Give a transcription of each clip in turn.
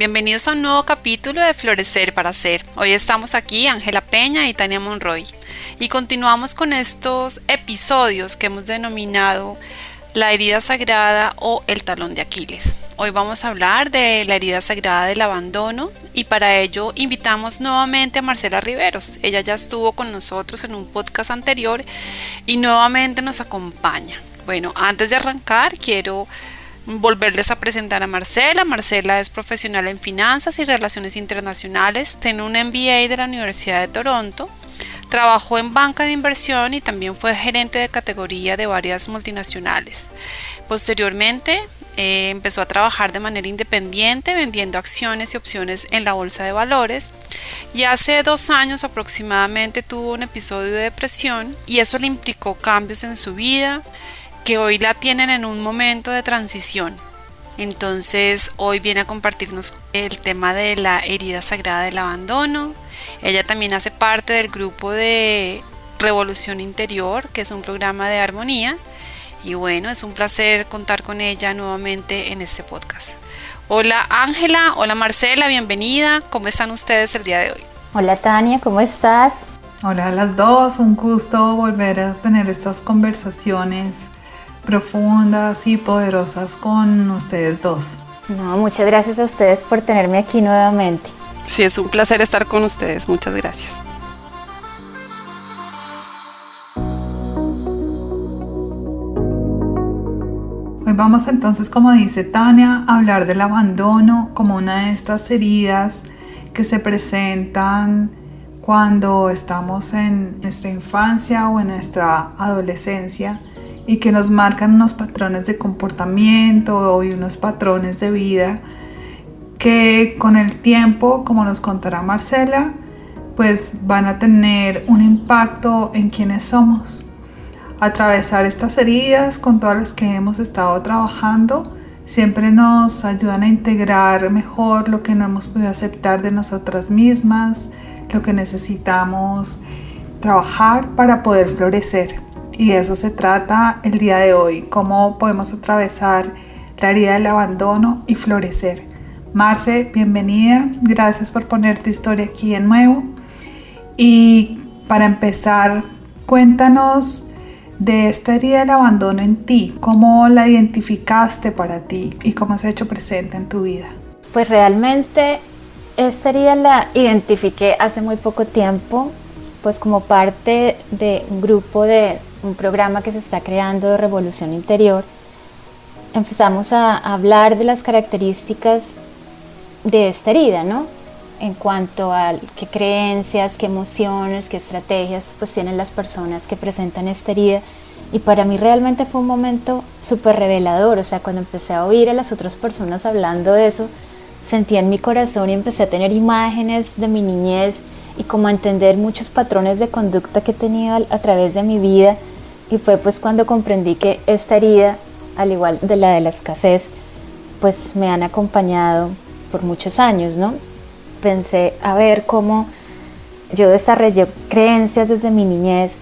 Bienvenidos a un nuevo capítulo de Florecer para Ser. Hoy estamos aquí, Ángela Peña y Tania Monroy, y continuamos con estos episodios que hemos denominado la herida sagrada o el talón de Aquiles. Hoy vamos a hablar de la herida sagrada del abandono y para ello invitamos nuevamente a Marcela Riveros. Ella ya estuvo con nosotros en un podcast anterior y nuevamente nos acompaña. Bueno, antes de arrancar quiero volverles a presentar a Marcela. Marcela es profesional en finanzas y relaciones internacionales, tiene un MBA de la Universidad de Toronto, trabajó en banca de inversión y también fue gerente de categoría de varias multinacionales. Posteriormente eh, empezó a trabajar de manera independiente vendiendo acciones y opciones en la bolsa de valores y hace dos años aproximadamente tuvo un episodio de depresión y eso le implicó cambios en su vida que hoy la tienen en un momento de transición. Entonces hoy viene a compartirnos el tema de la herida sagrada del abandono. Ella también hace parte del grupo de Revolución Interior, que es un programa de armonía. Y bueno, es un placer contar con ella nuevamente en este podcast. Hola Ángela, hola Marcela, bienvenida. ¿Cómo están ustedes el día de hoy? Hola Tania, ¿cómo estás? Hola a las dos, un gusto volver a tener estas conversaciones profundas y poderosas con ustedes dos. No, muchas gracias a ustedes por tenerme aquí nuevamente. Sí, es un placer estar con ustedes. Muchas gracias. Hoy vamos entonces, como dice Tania, a hablar del abandono como una de estas heridas que se presentan cuando estamos en nuestra infancia o en nuestra adolescencia y que nos marcan unos patrones de comportamiento y unos patrones de vida que con el tiempo, como nos contará Marcela, pues van a tener un impacto en quienes somos. Atravesar estas heridas con todas las que hemos estado trabajando siempre nos ayudan a integrar mejor lo que no hemos podido aceptar de nosotras mismas, lo que necesitamos trabajar para poder florecer. Y de eso se trata el día de hoy, cómo podemos atravesar la herida del abandono y florecer. Marce, bienvenida, gracias por poner tu historia aquí de nuevo. Y para empezar, cuéntanos de esta herida del abandono en ti, cómo la identificaste para ti y cómo se ha hecho presente en tu vida. Pues realmente esta herida la identifiqué hace muy poco tiempo, pues como parte de un grupo de un programa que se está creando de Revolución Interior, empezamos a hablar de las características de esta herida, ¿no? En cuanto a qué creencias, qué emociones, qué estrategias pues tienen las personas que presentan esta herida. Y para mí realmente fue un momento súper revelador, o sea, cuando empecé a oír a las otras personas hablando de eso, sentí en mi corazón y empecé a tener imágenes de mi niñez y como a entender muchos patrones de conducta que he tenido a través de mi vida y fue pues cuando comprendí que esta herida, al igual de la de la escasez, pues me han acompañado por muchos años, ¿no? Pensé a ver cómo yo desarrollé creencias desde mi niñez,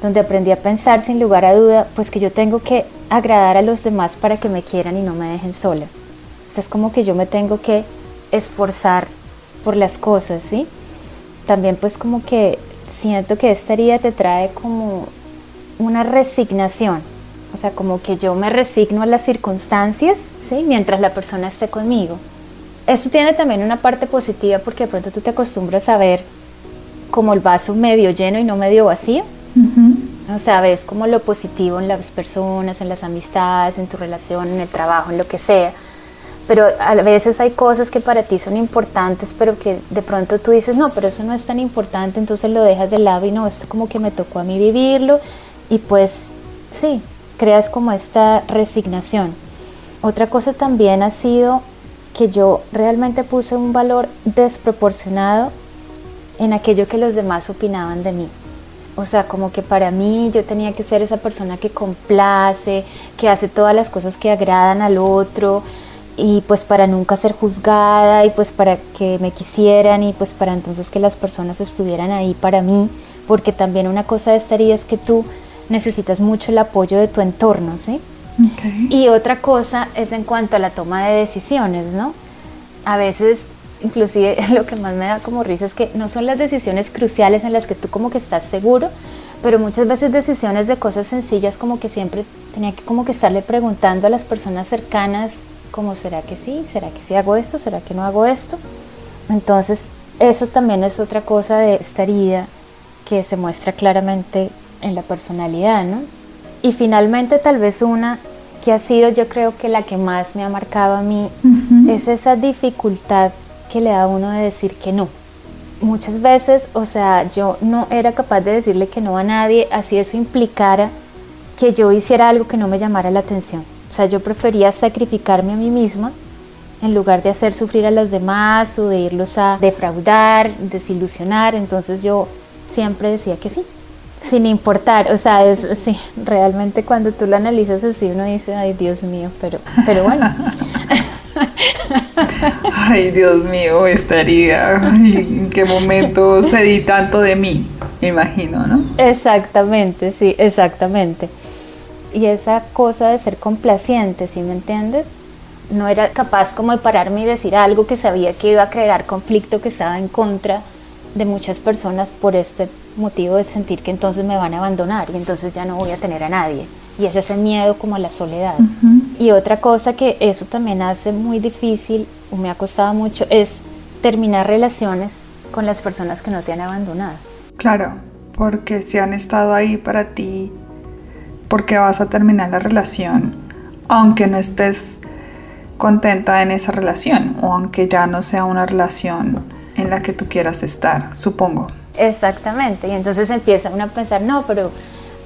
donde aprendí a pensar sin lugar a duda, pues que yo tengo que agradar a los demás para que me quieran y no me dejen sola. O es como que yo me tengo que esforzar por las cosas, ¿sí? También pues como que siento que esta herida te trae como una resignación, o sea, como que yo me resigno a las circunstancias, ¿sí? Mientras la persona esté conmigo. Esto tiene también una parte positiva porque de pronto tú te acostumbras a ver como el vaso medio lleno y no medio vacío. O sea, ves como lo positivo en las personas, en las amistades, en tu relación, en el trabajo, en lo que sea. Pero a veces hay cosas que para ti son importantes, pero que de pronto tú dices, no, pero eso no es tan importante, entonces lo dejas de lado y no, esto como que me tocó a mí vivirlo y pues sí, creas como esta resignación. Otra cosa también ha sido que yo realmente puse un valor desproporcionado en aquello que los demás opinaban de mí. O sea, como que para mí yo tenía que ser esa persona que complace, que hace todas las cosas que agradan al otro y pues para nunca ser juzgada y pues para que me quisieran y pues para entonces que las personas estuvieran ahí para mí, porque también una cosa de esta herida es que tú necesitas mucho el apoyo de tu entorno, ¿sí? Y otra cosa es en cuanto a la toma de decisiones, ¿no? A veces inclusive lo que más me da como risa es que no son las decisiones cruciales en las que tú como que estás seguro, pero muchas veces decisiones de cosas sencillas como que siempre tenía que como que estarle preguntando a las personas cercanas como será que sí, será que sí hago esto, será que no hago esto. Entonces eso también es otra cosa de esta herida que se muestra claramente en la personalidad, ¿no? Y finalmente tal vez una que ha sido yo creo que la que más me ha marcado a mí es esa dificultad que le da a uno de decir que no. Muchas veces, o sea, yo no era capaz de decirle que no a nadie, así eso implicara que yo hiciera algo que no me llamara la atención. O sea, yo prefería sacrificarme a mí misma en lugar de hacer sufrir a los demás o de irlos a defraudar, desilusionar. Entonces yo siempre decía que sí, sin importar. O sea, es sí, realmente cuando tú lo analizas así uno dice, ay Dios mío, pero, pero bueno. Ay, Dios mío, estaría. ¿En qué momento cedí tanto de mí? Me imagino, ¿no? Exactamente, sí, exactamente. Y esa cosa de ser complaciente, ¿sí me entiendes? No era capaz como de pararme y decir algo que sabía que iba a crear conflicto, que estaba en contra de muchas personas por este motivo de sentir que entonces me van a abandonar y entonces ya no voy a tener a nadie. Y es ese miedo como a la soledad. Y otra cosa que eso también hace muy difícil, o me ha costado mucho, es terminar relaciones con las personas que no te han abandonado. Claro, porque si han estado ahí para ti, porque vas a terminar la relación, aunque no estés contenta en esa relación o aunque ya no sea una relación en la que tú quieras estar, supongo. Exactamente, y entonces empieza uno a pensar, no, pero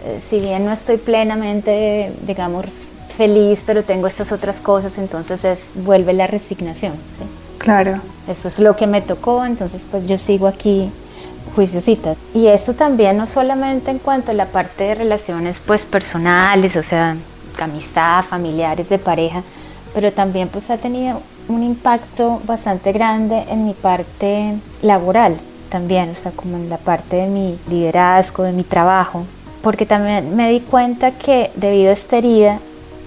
eh, si bien no estoy plenamente, digamos, feliz, pero tengo estas otras cosas, entonces es, vuelve la resignación. ¿sí? Claro. Eso es lo que me tocó, entonces pues yo sigo aquí juiciosita. Y eso también no solamente en cuanto a la parte de relaciones pues personales, o sea, amistad, familiares, de pareja, pero también pues ha tenido un impacto bastante grande en mi parte laboral también, o sea, como en la parte de mi liderazgo, de mi trabajo, porque también me di cuenta que debido a esta herida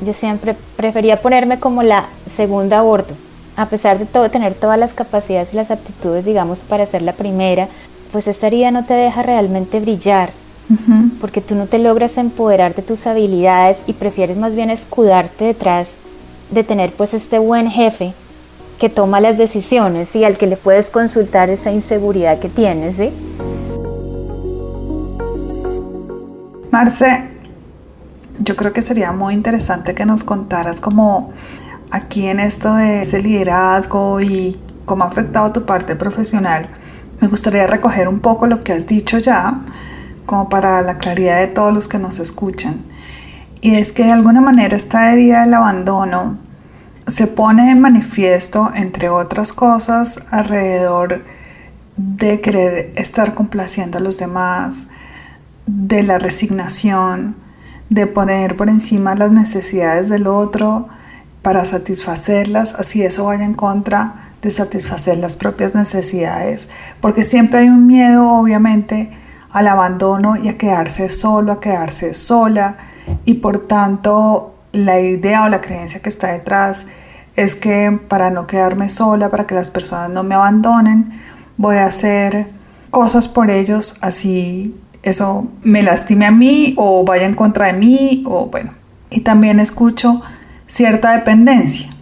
yo siempre prefería ponerme como la segunda a bordo, a pesar de todo, tener todas las capacidades y las aptitudes, digamos, para ser la primera, pues esta herida no te deja realmente brillar, porque tú no te logras empoderar de tus habilidades y prefieres más bien escudarte detrás de tener pues este buen jefe que toma las decisiones y al que le puedes consultar esa inseguridad que tienes, ¿sí? Marce, yo creo que sería muy interesante que nos contaras como aquí en esto de ese liderazgo y cómo ha afectado tu parte profesional. Me gustaría recoger un poco lo que has dicho ya, como para la claridad de todos los que nos escuchan. Y es que de alguna manera esta herida del abandono se pone en manifiesto, entre otras cosas, alrededor de querer estar complaciendo a los demás, de la resignación, de poner por encima las necesidades del otro para satisfacerlas, así eso vaya en contra de satisfacer las propias necesidades, porque siempre hay un miedo, obviamente, al abandono y a quedarse solo, a quedarse sola, y por tanto la idea o la creencia que está detrás es que para no quedarme sola, para que las personas no me abandonen, voy a hacer cosas por ellos así eso me lastime a mí o vaya en contra de mí o bueno. Y también escucho cierta dependencia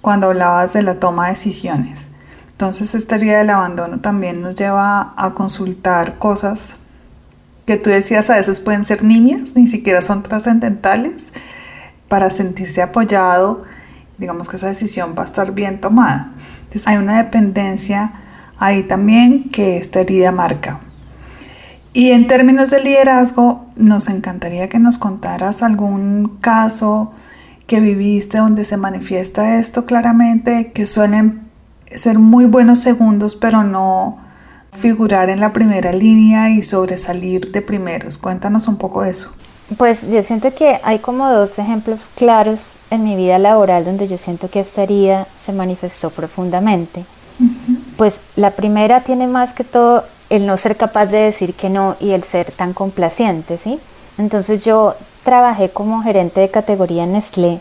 cuando hablabas de la toma de decisiones. Entonces esta herida del abandono también nos lleva a consultar cosas que tú decías a veces pueden ser nimias, ni siquiera son trascendentales, para sentirse apoyado, digamos que esa decisión va a estar bien tomada. Entonces hay una dependencia ahí también que esta herida marca. Y en términos de liderazgo, nos encantaría que nos contaras algún caso que viviste donde se manifiesta esto claramente, que suelen ser muy buenos segundos, pero no figurar en la primera línea y sobresalir de primeros. Cuéntanos un poco de eso. Pues yo siento que hay como dos ejemplos claros en mi vida laboral donde yo siento que esta herida se manifestó profundamente. Pues la primera tiene más que todo el no ser capaz de decir que no y el ser tan complaciente, ¿sí? Entonces yo trabajé como gerente de categoría en Nestlé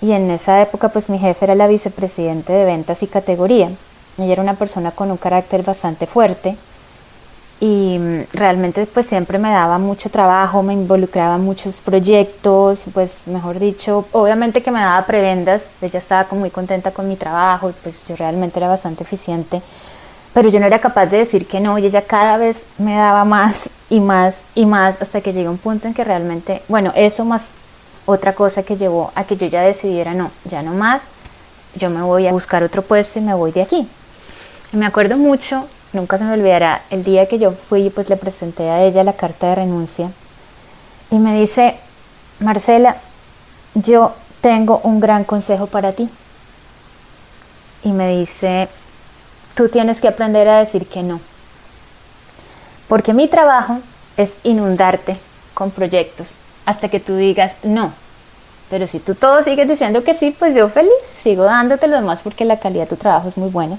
y en esa época pues mi jefe era la vicepresidente de ventas y categoría. Ella era una persona con un carácter bastante fuerte y mm, realmente pues siempre me daba mucho trabajo, me involucraba en muchos proyectos, pues mejor dicho, obviamente que me daba prebendas, ella estaba como muy contenta con mi trabajo, pues yo realmente era bastante eficiente, pero yo no era capaz de decir que no y ella cada vez me daba más y más y más hasta que llegué a un punto en que realmente, bueno, eso más otra cosa que llevó a que yo ya decidiera no, ya no más, yo me voy a buscar otro puesto y me voy de aquí. Me acuerdo mucho nunca se me olvidará el día que yo fui y pues le presenté a ella la carta de renuncia y me dice, Marcela, yo tengo un gran consejo para ti. Y me dice, tú tienes que aprender a decir que no. Porque mi trabajo es inundarte con proyectos hasta que tú digas no. Pero si tú todo sigues diciendo que sí, pues yo feliz, sigo dándote lo demás porque la calidad de tu trabajo es muy buena.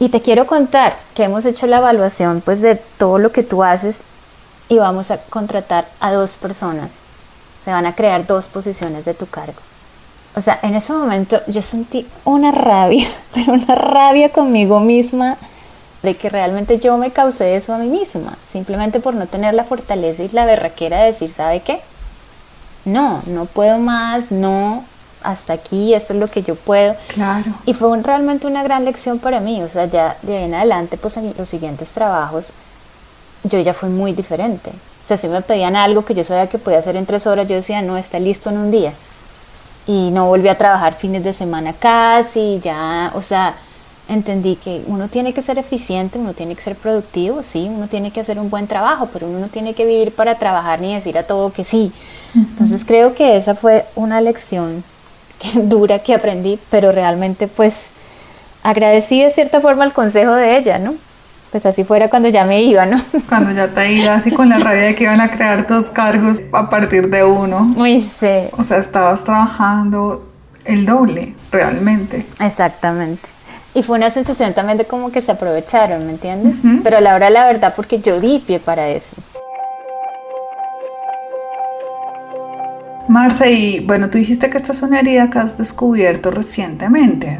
Y te quiero contar que hemos hecho la evaluación pues de todo lo que tú haces y vamos a contratar a dos personas. Se van a crear dos posiciones de tu cargo. O sea, en ese momento yo sentí una rabia, pero una rabia conmigo misma de que realmente yo me causé eso a mí misma, simplemente por no tener la fortaleza y la berraquera de decir, ¿sabe qué? No, no puedo más, no, hasta aquí, esto es lo que yo puedo. Claro. Y fue realmente una gran lección para mí, o sea, ya de ahí en adelante, pues en los siguientes trabajos, yo ya fui muy diferente. O sea, si me pedían algo que yo sabía que podía hacer en tres horas, yo decía, no, está listo en un día. Y no volví a trabajar fines de semana casi, ya, o sea, entendí que uno tiene que ser eficiente, uno tiene que ser productivo, sí, uno tiene que hacer un buen trabajo, pero uno no tiene que vivir para trabajar ni decir a todo que sí. Entonces creo que esa fue una lección dura que aprendí, pero realmente pues agradecí de cierta forma el consejo de ella, ¿no? Pues así fuera cuando ya me iba, ¿no? Cuando ya te ibas así con la rabia de que iban a crear dos cargos a partir de uno. Muy sí. O sea, estabas trabajando el doble, realmente. Exactamente. Y fue una sensación también de como que se aprovecharon, ¿me entiendes? Pero a la hora la verdad porque yo di pie para eso. Marce, y bueno, tú dijiste que esta es una herida que has descubierto recientemente.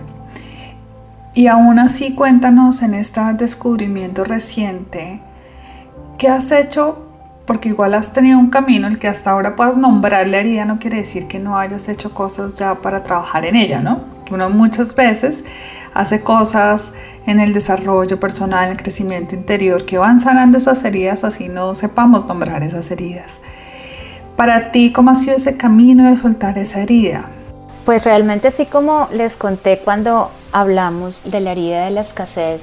Y aún así, cuéntanos en este descubrimiento reciente, ¿qué has hecho? Porque igual has tenido un camino, el que hasta ahora puedas nombrar la herida no quiere decir que no hayas hecho cosas ya para trabajar en ella, ¿no? Que uno muchas veces hace cosas en el desarrollo personal, en el crecimiento interior, que van sanando esas heridas, así no sepamos nombrar esas heridas. Para ti, ¿cómo ha sido ese camino de soltar esa herida? Pues realmente así como les conté cuando hablamos de la herida de la escasez,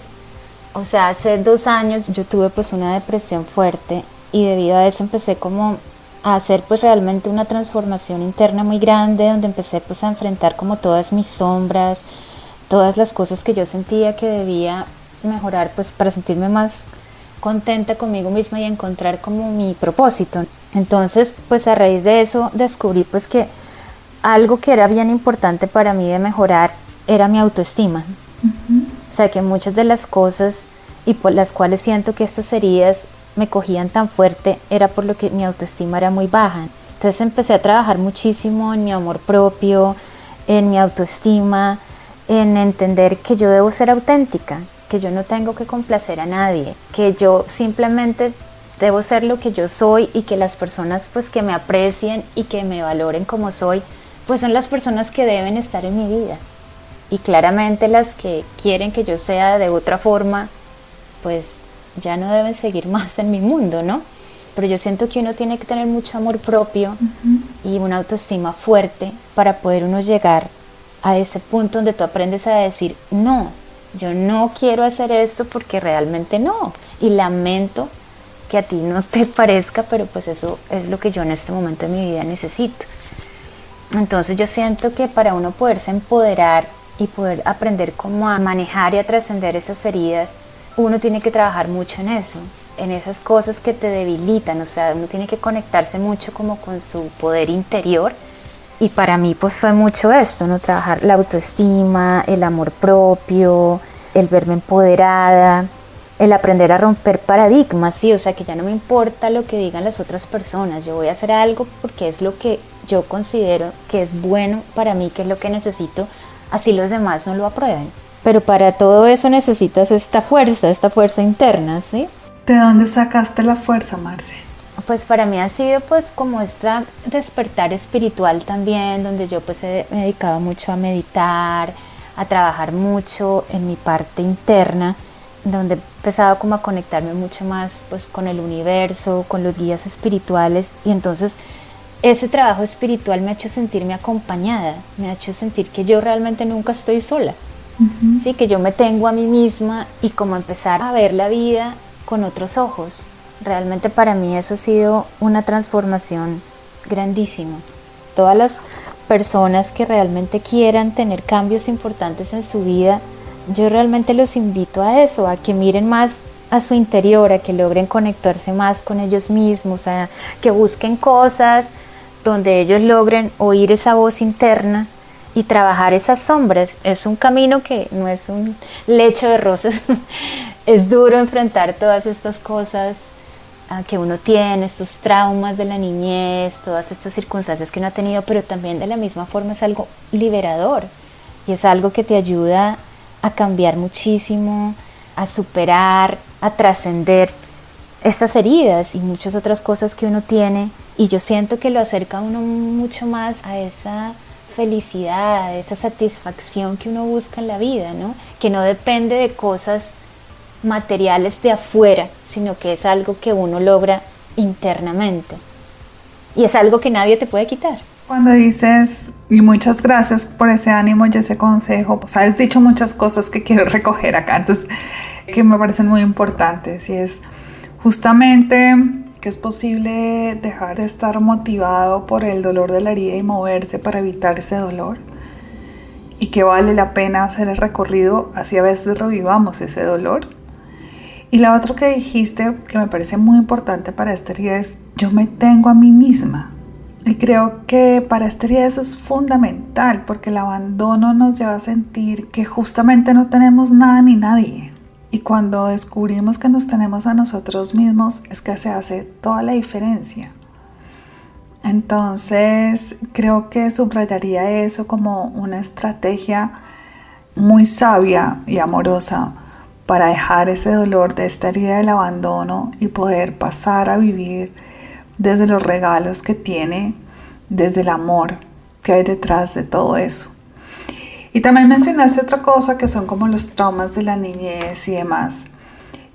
o sea, hace dos años yo tuve pues una depresión fuerte y debido a eso empecé como a hacer pues realmente una transformación interna muy grande donde empecé pues a enfrentar como todas mis sombras, todas las cosas que yo sentía que debía mejorar pues para sentirme más contenta conmigo misma y encontrar como mi propósito. Entonces, pues a raíz de eso descubrí pues que algo que era bien importante para mí de mejorar era mi autoestima. O sea, que muchas de las cosas y por las cuales siento que estas heridas me cogían tan fuerte era por lo que mi autoestima era muy baja. Entonces empecé a trabajar muchísimo en mi amor propio, en mi autoestima, en entender que yo debo ser auténtica, que yo no tengo que complacer a nadie, que yo simplemente debo ser lo que yo soy y que las personas pues que me aprecien y que me valoren como soy, pues son las personas que deben estar en mi vida. Y claramente las que quieren que yo sea de otra forma, pues ya no deben seguir más en mi mundo, ¿no? Pero yo siento que uno tiene que tener mucho amor propio y una autoestima fuerte para poder uno llegar a ese punto donde tú aprendes a decir, no, yo no quiero hacer esto porque realmente no. Y lamento que a ti no te parezca, pero pues eso es lo que yo en este momento de mi vida necesito. Entonces yo siento que para uno poderse empoderar y poder aprender cómo a manejar y a trascender esas heridas, uno tiene que trabajar mucho en eso, en esas cosas que te debilitan, o sea, uno tiene que conectarse mucho como con su poder interior. Y para mí pues fue mucho esto, ¿no? Trabajar la autoestima, el amor propio, el verme empoderada, el aprender a romper paradigmas, sí, o sea, que ya no me importa lo que digan las otras personas, yo voy a hacer algo porque es lo que yo considero que es bueno para mí, que es lo que necesito, así los demás no lo aprueben. Pero para todo eso necesitas esta fuerza, esta fuerza interna, ¿sí? ¿De dónde sacaste la fuerza, Marce? Pues para mí ha sido pues como esta despertar espiritual también, donde yo pues he, me dedicado mucho a meditar, a trabajar mucho en mi parte interna, donde he empezado como a conectarme mucho más pues con el universo, con los guías espirituales y entonces ese trabajo espiritual me ha hecho sentirme acompañada, me ha hecho sentir que yo realmente nunca estoy sola, sí, que yo me tengo a mí misma y como empezar a ver la vida con otros ojos. Realmente para mí eso ha sido una transformación grandísima. Todas las personas que realmente quieran tener cambios importantes en su vida, yo realmente los invito a eso, a que miren más a su interior, a que logren conectarse más con ellos mismos, a que busquen cosas donde ellos logren oír esa voz interna y trabajar esas sombras. Es un camino que no es un lecho de rosas, es duro enfrentar todas estas cosas ah, que uno tiene, estos traumas de la niñez, todas estas circunstancias que uno ha tenido, pero también de la misma forma es algo liberador y es algo que te ayuda a cambiar muchísimo, a superar, a trascender estas heridas y muchas otras cosas que uno tiene y yo siento que lo acerca a uno mucho más a esa felicidad, a esa satisfacción que uno busca en la vida, ¿no? Que no depende de cosas materiales de afuera, sino que es algo que uno logra internamente. Y es algo que nadie te puede quitar. Cuando dices, y muchas gracias por ese ánimo y ese consejo, pues has dicho muchas cosas que quiero recoger acá, entonces, que me parecen muy importantes, y es justamente que es posible dejar de estar motivado por el dolor de la herida y moverse para evitar ese dolor. Y que vale la pena hacer el recorrido, así a veces revivamos ese dolor. Y la otra que dijiste, que me parece muy importante para esta herida, es yo me tengo a mí misma. Y creo que para esta herida eso es fundamental, porque el abandono nos lleva a sentir que justamente no tenemos nada ni nadie y cuando descubrimos que nos tenemos a nosotros mismos es que se hace toda la diferencia. Entonces creo que subrayaría eso como una estrategia muy sabia y amorosa para dejar ese dolor de esta herida del abandono y poder pasar a vivir desde los regalos que tiene, desde el amor que hay detrás de todo eso. Y también mencionaste otra cosa que son como los traumas de la niñez y demás.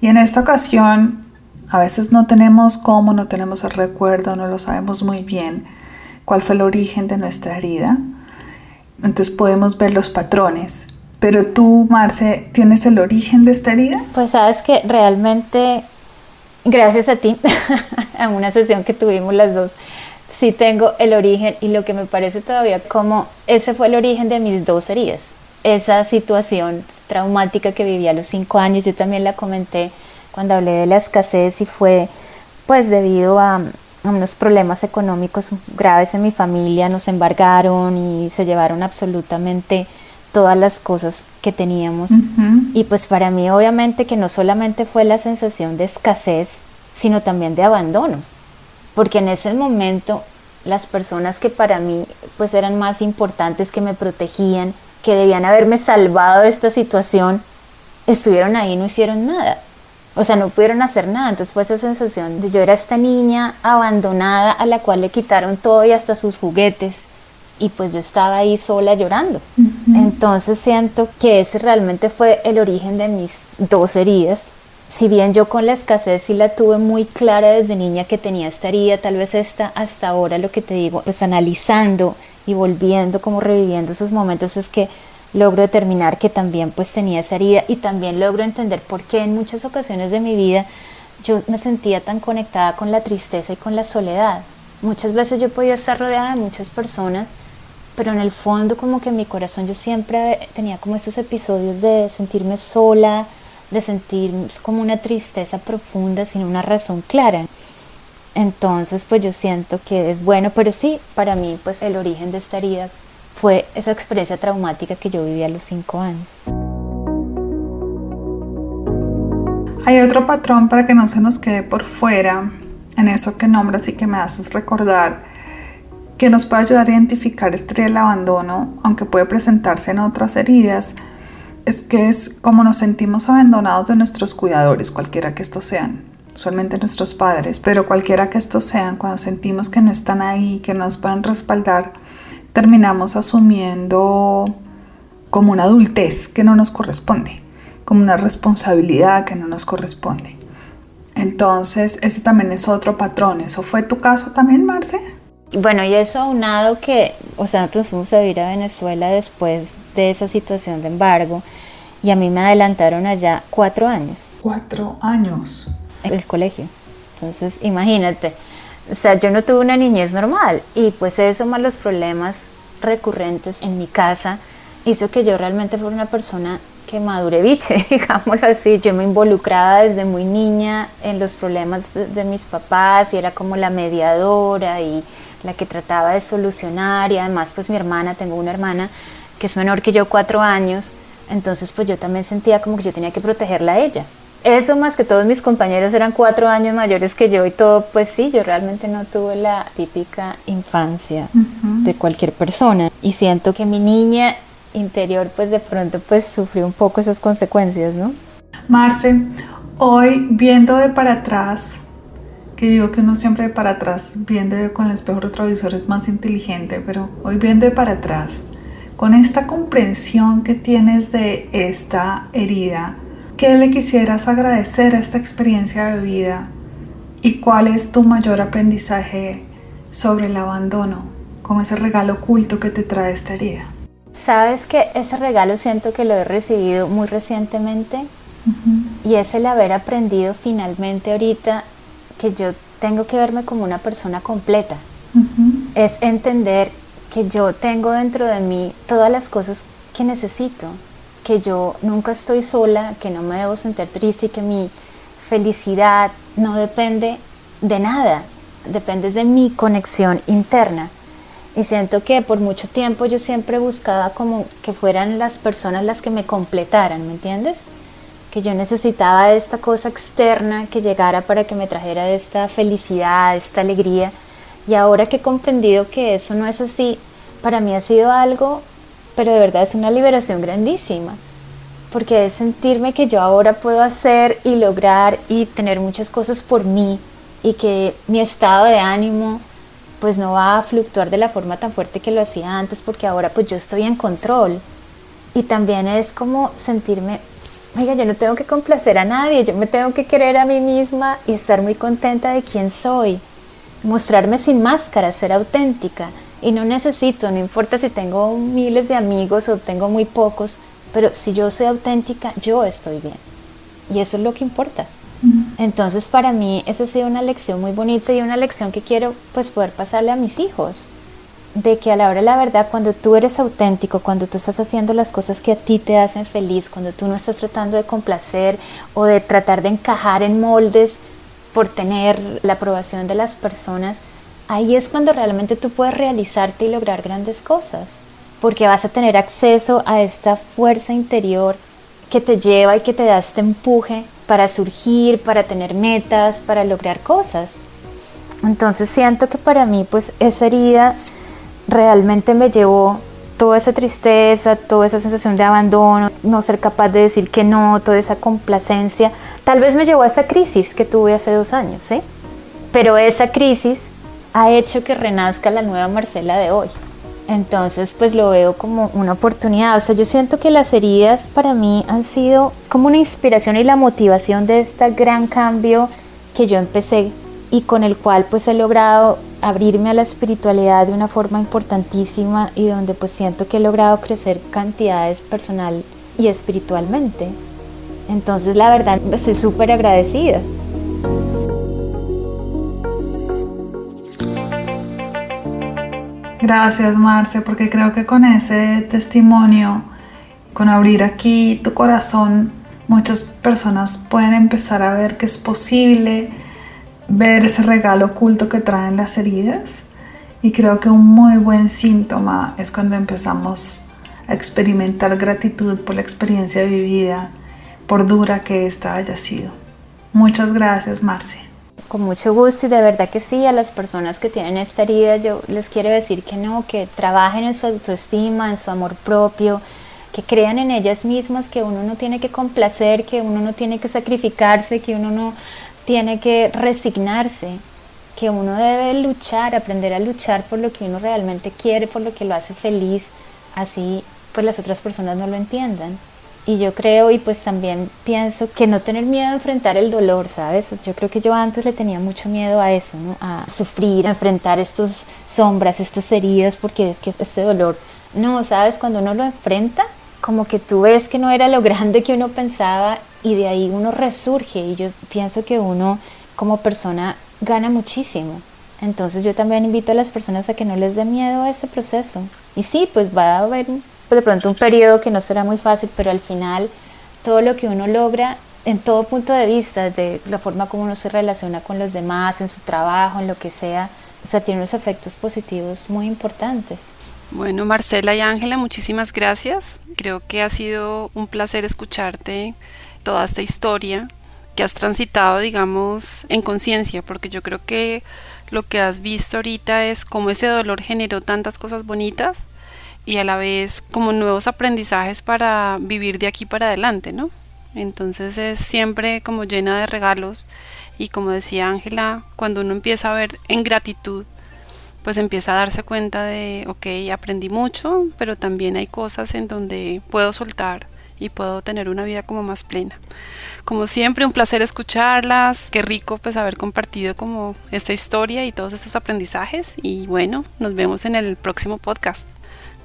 Y en esta ocasión a veces no tenemos cómo, no tenemos el recuerdo, no lo sabemos muy bien cuál fue el origen de nuestra herida. Entonces podemos ver los patrones. Pero tú, Marce, ¿tienes el origen de esta herida? Pues sabes que realmente, gracias a ti, en una sesión que tuvimos las dos, sí tengo el origen y lo que me parece todavía como ese fue el origen de mis dos heridas. Esa situación traumática que viví a los cinco años, yo también la comenté cuando hablé de la escasez y fue pues debido a, unos problemas económicos graves en mi familia, nos embargaron y se llevaron absolutamente todas las cosas que teníamos. Y pues para mí obviamente que no solamente fue la sensación de escasez, sino también de abandono porque en ese momento las personas que para mí pues eran más importantes, que me protegían, que debían haberme salvado de esta situación, estuvieron ahí y no hicieron nada. O sea, no pudieron hacer nada. Entonces fue esa sensación de yo era esta niña abandonada a la cual le quitaron todo y hasta sus juguetes. Y pues yo estaba ahí sola llorando. Entonces siento que ese realmente fue el origen de mis dos heridas si bien yo con la escasez sí la tuve muy clara desde niña que tenía esta herida, tal vez esta hasta ahora lo que te digo, pues analizando y volviendo, como reviviendo esos momentos es que logro determinar que también pues tenía esa herida y también logro entender por qué en muchas ocasiones de mi vida yo me sentía tan conectada con la tristeza y con la soledad. Muchas veces yo podía estar rodeada de muchas personas, pero en el fondo como que en mi corazón yo siempre tenía como estos episodios de sentirme sola, de sentir como una tristeza profunda sin una razón clara. Entonces pues yo siento que es bueno, pero sí, para mí pues el origen de esta herida fue esa experiencia traumática que yo viví a los cinco años. Hay otro patrón para que no se nos quede por fuera en eso que nombras y que me haces recordar que nos puede ayudar a identificar este el abandono, aunque puede presentarse en otras heridas, es que es como nos sentimos abandonados de nuestros cuidadores, cualquiera que estos sean, usualmente nuestros padres, pero cualquiera que estos sean, cuando sentimos que no están ahí, que nos pueden respaldar, terminamos asumiendo como una adultez que no nos corresponde, como una responsabilidad que no nos corresponde. Entonces, ese también es otro patrón. ¿Eso fue tu caso también, Marce? Bueno, y eso aunado que, o sea, nosotros fuimos a vivir a Venezuela después de esa situación de embargo y a mí me adelantaron allá cuatro años. Cuatro años. El colegio. Entonces, imagínate, o sea, yo no tuve una niñez normal y pues eso más los problemas recurrentes en mi casa hizo que yo realmente fuera una persona que madure biche, digámoslo así. Yo me involucraba desde muy niña en los problemas de, mis papás y era como la mediadora y la que trataba de solucionar y además pues mi hermana, tengo una hermana que es menor que yo cuatro años, entonces pues yo también sentía como que yo tenía que protegerla a ella. Eso más que todos mis compañeros eran cuatro años mayores que yo y todo, pues sí, yo realmente no tuve la típica infancia de cualquier persona y siento que mi niña interior pues de pronto pues sufrió un poco esas consecuencias, ¿no? Marce, hoy viendo de para atrás, que digo que uno siempre de para atrás, viendo con el espejo retrovisor es más inteligente, pero hoy viendo de para atrás, con esta comprensión que tienes de esta herida, ¿qué le quisieras agradecer a esta experiencia de vida? ¿Y cuál es tu mayor aprendizaje sobre el abandono, como ese regalo oculto que te trae esta herida? Sabes que ese regalo siento que lo he recibido muy recientemente y es el haber aprendido finalmente ahorita que yo tengo que verme como una persona completa. Es entender que yo tengo dentro de mí todas las cosas que necesito, que yo nunca estoy sola, que no me debo sentir triste y que mi felicidad no depende de nada, depende de mi conexión interna. Y siento que por mucho tiempo yo siempre buscaba como que fueran las personas las que me completaran, ¿me entiendes? Que yo necesitaba esta cosa externa que llegara para que me trajera esta felicidad, esta alegría. Y ahora que he comprendido que eso no es así, para mí ha sido algo, pero de verdad es una liberación grandísima. Porque es sentirme que yo ahora puedo hacer y lograr y tener muchas cosas por mí y que mi estado de ánimo pues no va a fluctuar de la forma tan fuerte que lo hacía antes porque ahora pues yo estoy en control. Y también es como sentirme, oiga, yo no tengo que complacer a nadie, yo me tengo que querer a mí misma y estar muy contenta de quién soy. Mostrarme sin máscara, ser auténtica. Y no necesito, no importa si tengo miles de amigos o tengo muy pocos, pero si yo soy auténtica, yo estoy bien. Y eso es lo que importa. Entonces para mí esa ha sido una lección muy bonita y una lección que quiero pues poder pasarle a mis hijos. De que a la hora de la verdad, cuando tú eres auténtico, cuando tú estás haciendo las cosas que a ti te hacen feliz, cuando tú no estás tratando de complacer o de tratar de encajar en moldes por tener la aprobación de las personas, ahí es cuando realmente tú puedes realizarte y lograr grandes cosas. Porque vas a tener acceso a esta fuerza interior que te lleva y que te da este empuje para surgir, para tener metas, para lograr cosas. Entonces siento que para mí pues esa herida realmente me llevó toda esa tristeza, toda esa sensación de abandono, no ser capaz de decir que no, toda esa complacencia, tal vez me llevó a esa crisis que tuve hace dos años, ¿sí? Pero esa crisis ha hecho que renazca la nueva Marcela de hoy. Entonces, pues lo veo como una oportunidad. O sea, yo siento que las heridas para mí han sido como una inspiración y la motivación de este gran cambio que yo empecé y con el cual pues he logrado abrirme a la espiritualidad de una forma importantísima y donde pues siento que he logrado crecer cantidades personal y espiritualmente. Entonces, la verdad, estoy súper agradecida. Gracias, Marce, porque creo que con ese testimonio, con abrir aquí tu corazón, muchas personas pueden empezar a ver que es posible ver ese regalo oculto que traen las heridas. Y creo que un muy buen síntoma es cuando empezamos a experimentar gratitud por la experiencia vivida, por dura que ésta haya sido. Muchas gracias, Marce. Con mucho gusto y de verdad que sí, a las personas que tienen esta herida yo les quiero decir que no, que trabajen en su autoestima, en su amor propio, que crean en ellas mismas, que uno no tiene que complacer, que uno no tiene que sacrificarse, que uno no tiene que resignarse, que uno debe luchar, aprender a luchar por lo que uno realmente quiere, por lo que lo hace feliz, así pues las otras personas no lo entiendan. Y yo creo y pues también pienso que no tener miedo a enfrentar el dolor, ¿sabes? Yo creo que yo antes le tenía mucho miedo a eso. A sufrir, a enfrentar estas sombras, estas heridas, porque es que este dolor, no, ¿sabes? Cuando uno lo enfrenta, como que tú ves que no era lo grande que uno pensaba y de ahí uno resurge y yo pienso que uno como persona gana muchísimo. Entonces yo también invito a las personas a que no les dé miedo a ese proceso. Y sí, pues va a haber pues de pronto un periodo que no será muy fácil, pero al final todo lo que uno logra en todo punto de vista, de la forma como uno se relaciona con los demás, en su trabajo, en lo que sea, o sea, tiene unos efectos positivos muy importantes. Bueno, Marcela y Ángela, muchísimas gracias. Creo que ha sido un placer escucharte toda esta historia que has transitado, digamos, en conciencia, porque yo creo que lo que has visto ahorita es cómo ese dolor generó tantas cosas bonitas y a la vez como nuevos aprendizajes para vivir de aquí para adelante, ¿no? Entonces es siempre como llena de regalos y como decía Ángela, cuando uno empieza a ver en gratitud, pues empieza a darse cuenta de, ok, aprendí mucho, pero también hay cosas en donde puedo soltar y puedo tener una vida como más plena. Como siempre, un placer escucharlas, qué rico pues haber compartido como esta historia y todos estos aprendizajes y bueno, nos vemos en el próximo podcast.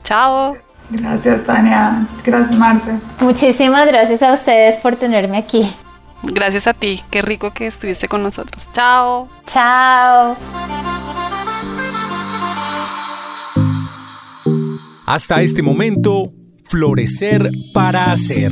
Chao. Gracias, Tania. Gracias, Marce. Muchísimas gracias a ustedes por tenerme aquí. Gracias a ti. Qué rico que estuviste con nosotros. Chao. Chao. Hasta este momento, Florecer para Hacer.